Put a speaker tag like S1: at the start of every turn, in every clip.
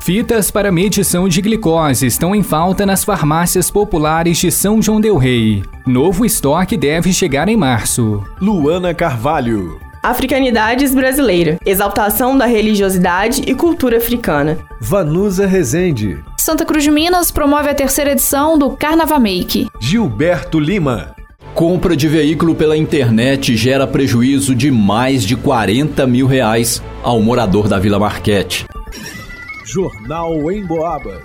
S1: Fitas para medição de glicose estão em falta nas farmácias populares de São João Del Rei. Novo estoque deve chegar em março.
S2: Luana Carvalho.
S3: Africanidades brasileira, exaltação da religiosidade e cultura africana.
S2: Vanusa Rezende.
S4: Santa Cruz de Minas promove a terceira edição do Carnaval Make.
S2: Gilberto Lima.
S5: Compra de veículo pela internet gera prejuízo de mais de 40 mil reais ao morador da Vila Marquete.
S2: Jornal em Boabas.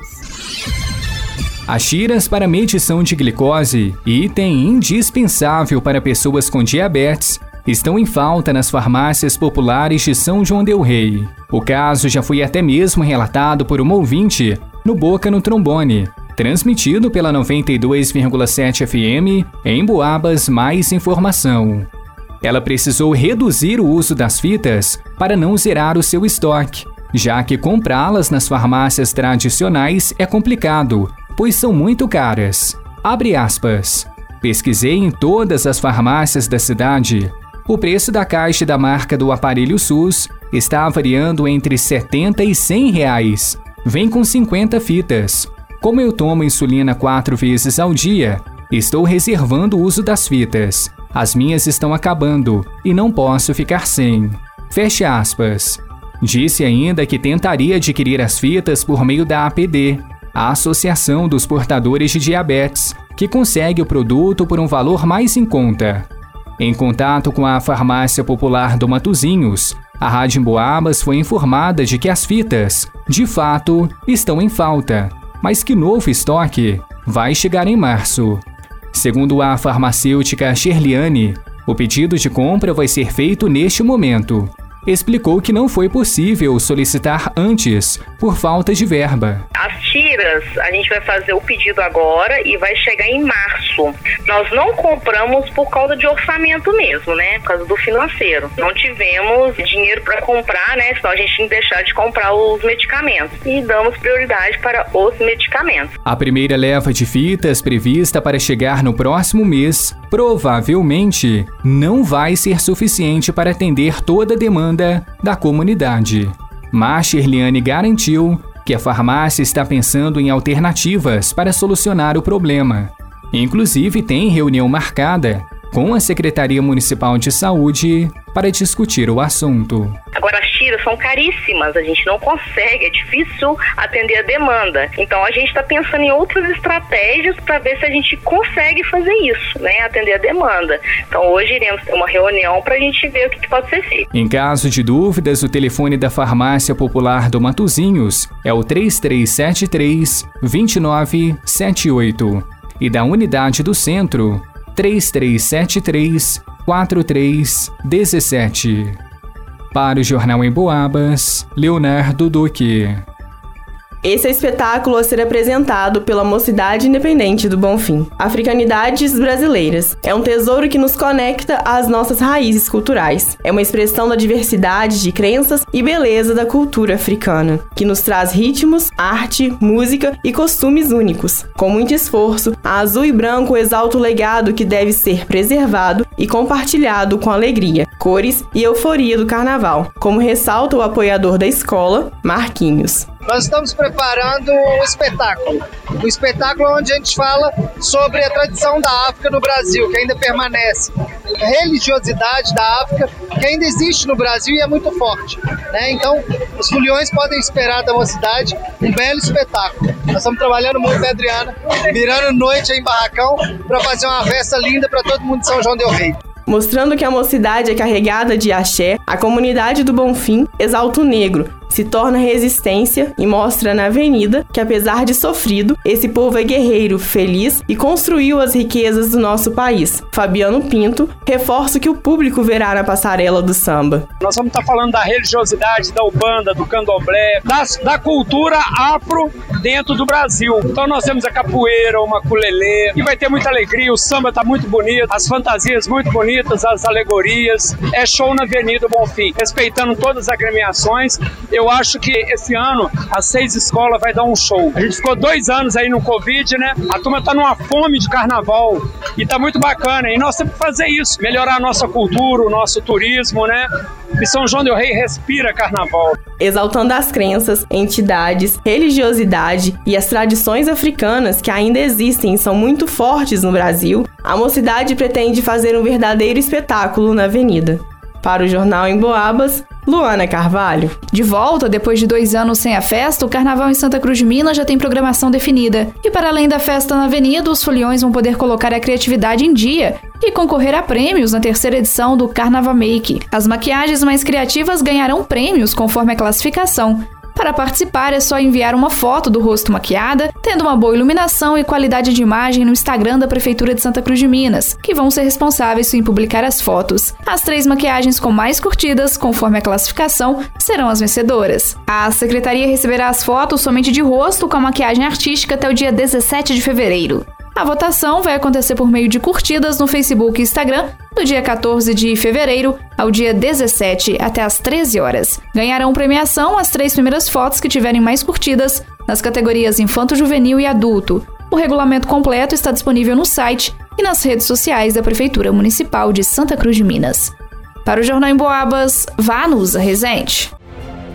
S1: As tiras para medição de glicose, item indispensável para pessoas com diabetes, estão em falta nas farmácias populares de São João del Rei. O caso já foi até mesmo relatado por uma ouvinte no Boca no Trombone, transmitido pela 92,7 FM em Boabas Mais Informação. Ela precisou reduzir o uso das fitas para não zerar o seu estoque, já que comprá-las nas farmácias tradicionais é complicado, pois são muito caras. Abre aspas. Pesquisei em todas as farmácias da cidade o preço da caixa da marca do aparelho SUS está variando entre 70 e 100 reais. Vem com 50 fitas. Como eu tomo insulina quatro vezes ao dia, estou reservando o uso das fitas. As minhas estão acabando e não posso ficar sem. Feche aspas. Disse ainda que tentaria adquirir as fitas por meio da APD, a Associação dos Portadores de Diabetes, que consegue o produto por um valor mais em conta. Em contato com a Farmácia Popular do Matozinhos, a Rádio Emboabas foi informada de que as fitas, de fato, estão em falta, mas que novo estoque vai chegar em março. Segundo a farmacêutica Sherliane, o pedido de compra vai ser feito neste momento explicou que não foi possível solicitar antes por falta de verba.
S6: As tiras, a gente vai fazer o pedido agora e vai chegar em março. Nós não compramos por causa de orçamento mesmo, né? Por causa do financeiro. Não tivemos dinheiro para comprar, né? Senão a gente tinha que deixar de comprar os medicamentos. E damos prioridade para os medicamentos.
S1: A primeira leva de fitas prevista para chegar no próximo mês provavelmente não vai ser suficiente para atender toda a demanda da comunidade. Mas Shirliane garantiu que a farmácia está pensando em alternativas para solucionar o problema. Inclusive, tem reunião marcada com a Secretaria Municipal de Saúde para discutir o assunto.
S6: Agora, as tiras são caríssimas, a gente não consegue, é difícil atender a demanda. Então, a gente está pensando em outras estratégias para ver se a gente consegue fazer isso, né? Atender a demanda. Então, hoje iremos ter uma reunião para a gente ver o que, que pode ser feito.
S1: Em caso de dúvidas, o telefone da Farmácia Popular do Matozinhos é o 3373 2978 e da Unidade do Centro 3373 4317. Para o Jornal em Boabas, Leonardo Duque.
S3: Esse espetáculo a ser apresentado pela Mocidade Independente do Bonfim. Africanidades Brasileiras. É um tesouro que nos conecta às nossas raízes culturais. É uma expressão da diversidade de crenças e beleza da cultura africana, que nos traz ritmos, arte, música e costumes únicos. Com muito esforço, a Azul e Branco exalta o legado que deve ser preservado e compartilhado com alegria, cores e euforia do carnaval, como ressalta o apoiador da escola, Marquinhos.
S7: Nós estamos preparando um espetáculo. Um espetáculo onde a gente fala sobre a tradição da África no Brasil, que ainda permanece. Religiosidade da África, que ainda existe no Brasil e é muito forte. Né? Então, os foliões podem esperar da mocidade um belo espetáculo. Nós estamos trabalhando muito, né, Adriana? Virando noite em barracão para fazer uma festa linda para todo mundo de São João Del Rei.
S3: Mostrando que a mocidade é carregada de axé, a comunidade do Bonfim exalta o negro, se torna resistência e mostra na avenida que, apesar de sofrido, esse povo é guerreiro, feliz e construiu as riquezas do nosso país. Fabiano Pinto reforça o que o público verá na passarela do samba.
S8: Nós vamos estar falando da religiosidade, da Ubanda, do candomblé, da cultura afro dentro do Brasil. Então nós temos a capoeira, o maculelê, e vai ter muita alegria, o samba tá muito bonito, as fantasias muito bonitas, as alegorias. É show na Avenida Bonfim, respeitando todas as agremiações. Eu acho que esse ano as seis escolas vai dar um show. A gente ficou dois anos aí no Covid, né? A turma tá numa fome de carnaval e tá muito bacana. E nós temos que fazer isso, melhorar a nossa cultura, o nosso turismo, né? E São João del Rei respira carnaval.
S3: Exaltando as crenças, entidades, religiosidade e as tradições africanas que ainda existem e são muito fortes no Brasil, a mocidade pretende fazer um verdadeiro espetáculo na avenida. Para o jornal em Boabas, Luana Carvalho.
S4: De volta, depois de dois anos sem a festa, o Carnaval em Santa Cruz de Minas já tem programação definida. E para além da festa na Avenida, os foliões vão poder colocar a criatividade em dia e concorrer a prêmios na terceira edição do Carnaval Make. As maquiagens mais criativas ganharão prêmios conforme a classificação. Para participar é só enviar uma foto do rosto maquiada, tendo uma boa iluminação e qualidade de imagem no Instagram da Prefeitura de Santa Cruz de Minas, que vão ser responsáveis em publicar as fotos. As três maquiagens com mais curtidas, conforme a classificação, serão as vencedoras. A secretaria receberá as fotos somente de rosto com a maquiagem artística até o dia 17 de fevereiro. A votação vai acontecer por meio de curtidas no Facebook e Instagram do dia 14 de fevereiro ao dia 17 até às 13 horas. Ganharão premiação as três primeiras fotos que tiverem mais curtidas nas categorias Infanto Juvenil e Adulto. O regulamento completo está disponível no site e nas redes sociais da Prefeitura Municipal de Santa Cruz de Minas. Para o Jornal em Boabas, vá Nusa Resente.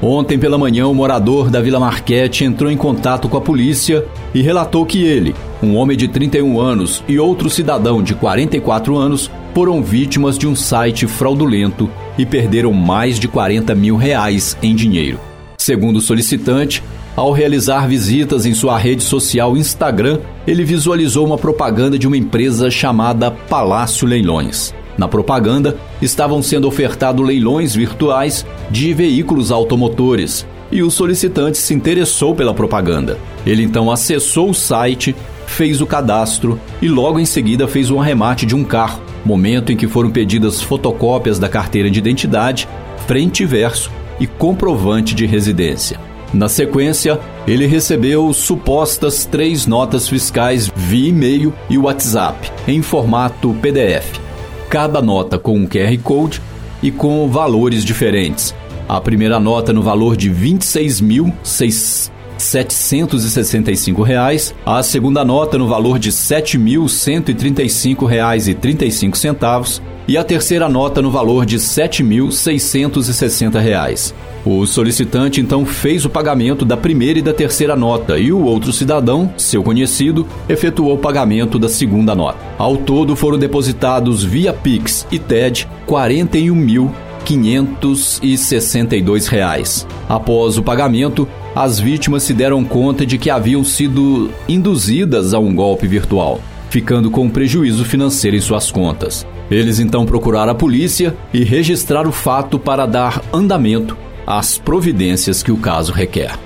S5: Ontem pela manhã, o morador da Vila Marquete entrou em contato com a polícia e relatou que ele, um homem de 31 anos e outro cidadão de 44 anos, foram vítimas de um site fraudulento e perderam mais de 40 mil reais em dinheiro. Segundo o solicitante, ao realizar visitas em sua rede social Instagram, ele visualizou uma propaganda de uma empresa chamada Palácio Leilões. Na propaganda, estavam sendo ofertados leilões virtuais de veículos automotores e o solicitante se interessou pela propaganda. Ele então acessou o site, fez o cadastro e logo em seguida fez um arremate de um carro, momento em que foram pedidas fotocópias da carteira de identidade, frente e verso e comprovante de residência. Na sequência, ele recebeu supostas três notas fiscais via e-mail e WhatsApp, em formato PDF cada nota com um QR Code e com valores diferentes. A primeira nota no valor de R$ 26.765, a segunda nota no valor de R$ 7.135,35 e a terceira nota no valor de R$ 7.660. O solicitante então fez o pagamento da primeira e da terceira nota e o outro cidadão, seu conhecido, efetuou o pagamento da segunda nota. Ao todo foram depositados via Pix e TED 41.562 reais. Após o pagamento, as vítimas se deram conta de que haviam sido induzidas a um golpe virtual, ficando com prejuízo financeiro em suas contas. Eles então procuraram a polícia e registraram o fato para dar andamento as providências que o caso requer.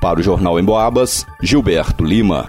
S5: Para o Jornal em Boabas, Gilberto Lima.